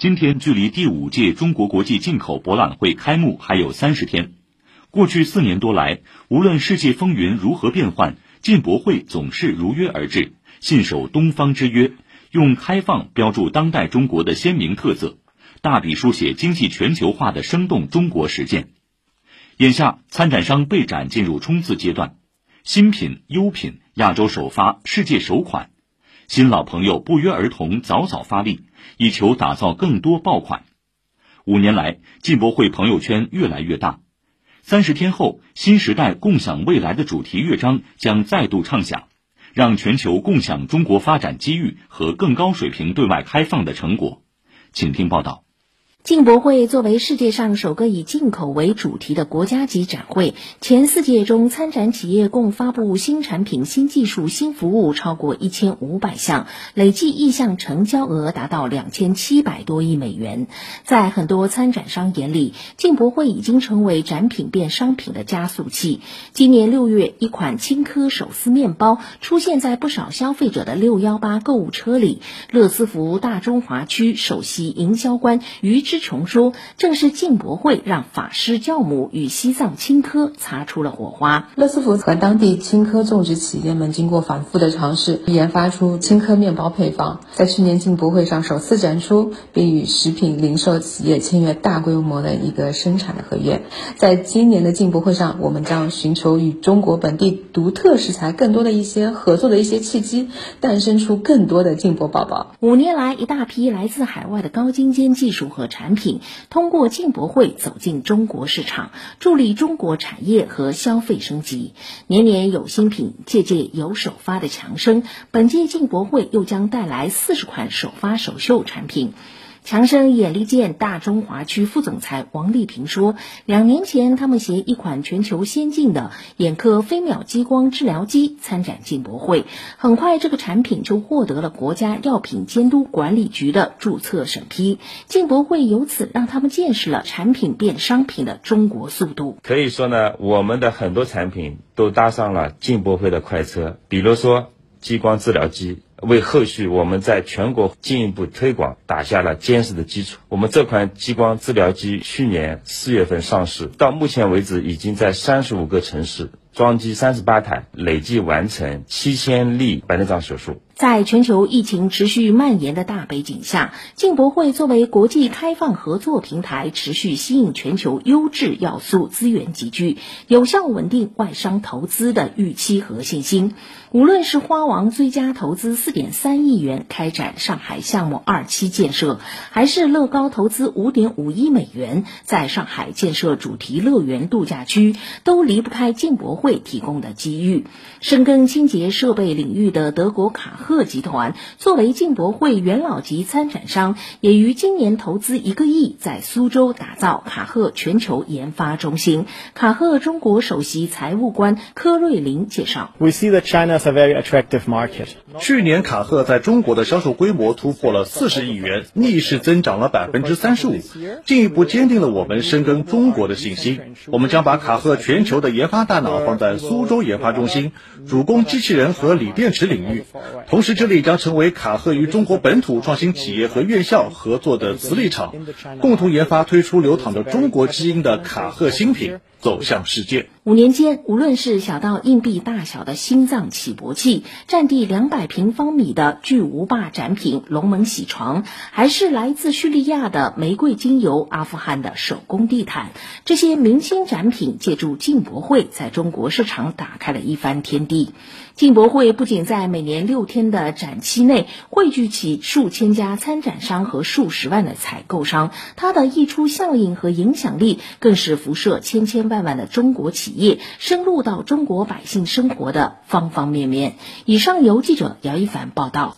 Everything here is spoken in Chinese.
今天距离第五届中国国际进口博览会开幕还有三十天。过去四年多来，无论世界风云如何变幻，进博会总是如约而至，信守东方之约，用开放标注当代中国的鲜明特色，大笔书写经济全球化的生动中国实践。眼下，参展商备展进入冲刺阶段，新品、优品、亚洲首发、世界首款。新老朋友不约而同，早早发力，以求打造更多爆款。五年来，进博会朋友圈越来越大。三十天后，新时代共享未来的主题乐章将再度唱响，让全球共享中国发展机遇和更高水平对外开放的成果。请听报道。进博会作为世界上首个以进口为主题的国家级展会，前四届中参展企业共发布新产品、新技术、新服务超过一千五百项，累计意向成交额达到两千七百多亿美元。在很多参展商眼里，进博会已经成为展品变商品的加速器。今年六月，一款青稞手撕面包出现在不少消费者的六幺八购物车里。乐思福大中华区首席营销官于。之琼说：“正是进博会让法师教母与西藏青稞擦出了火花。乐斯福和当地青稞种植企业们经过反复的尝试，研发出青稞面包配方，在去年进博会上首次展出，并与食品零售企业签约大规模的一个生产的合约。在今年的进博会上，我们将寻求与中国本地独特食材更多的一些合作的一些契机，诞生出更多的进博宝宝。五年来，一大批来自海外的高精尖技术和产。”产品通过进博会走进中国市场，助力中国产业和消费升级。年年有新品，届届有首发的强生，本届进博会又将带来四十款首发首秀产品。强生眼力健大中华区副总裁王丽萍说：“两年前，他们携一款全球先进的眼科飞秒激光治疗机参展进博会，很快这个产品就获得了国家药品监督管理局的注册审批。进博会由此让他们见识了产品变商品的中国速度。可以说呢，我们的很多产品都搭上了进博会的快车，比如说激光治疗机。”为后续我们在全国进一步推广打下了坚实的基础。我们这款激光治疗机去年四月份上市，到目前为止已经在三十五个城市装机三十八台，累计完成七千例白内障手术。在全球疫情持续蔓延的大背景下，进博会作为国际开放合作平台，持续吸引全球优质要素资源集聚，有效稳定外商投资的预期和信心。无论是花王追加投资四点三亿元开展上海项目二期建设，还是乐高投资五点五亿美元在上海建设主题乐园度假区，都离不开进博会提供的机遇。深耕清洁设备领域的德国卡赫。贺集团作为进博会元老级参展商，也于今年投资一个亿，在苏州打造卡赫全球研发中心。卡赫中国首席财务官柯瑞林介绍：“We see that China is a very attractive market。去年卡赫在中国的销售规模突破了四十亿元，逆势增长了百分之三十五，进一步坚定了我们深耕中国的信心。我们将把卡赫全球的研发大脑放在苏州研发中心，主攻机器人和锂电池领域。同。”同时，这里将成为卡赫与中国本土创新企业和院校合作的磁力场，共同研发推出流淌着中国基因的卡赫新品。走向世界。五年间，无论是小到硬币大小的心脏起搏器，占地两百平方米的巨无霸展品龙门洗床，还是来自叙利亚的玫瑰精油、阿富汗的手工地毯，这些明星展品借助进博会在中国市场打开了一番天地。进博会不仅在每年六天的展期内汇聚起数千家参展商和数十万的采购商，它的溢出效应和影响力更是辐射千千。万万的中国企业业深入到中国百姓生活的方方面面。以上由记者姚一凡报道。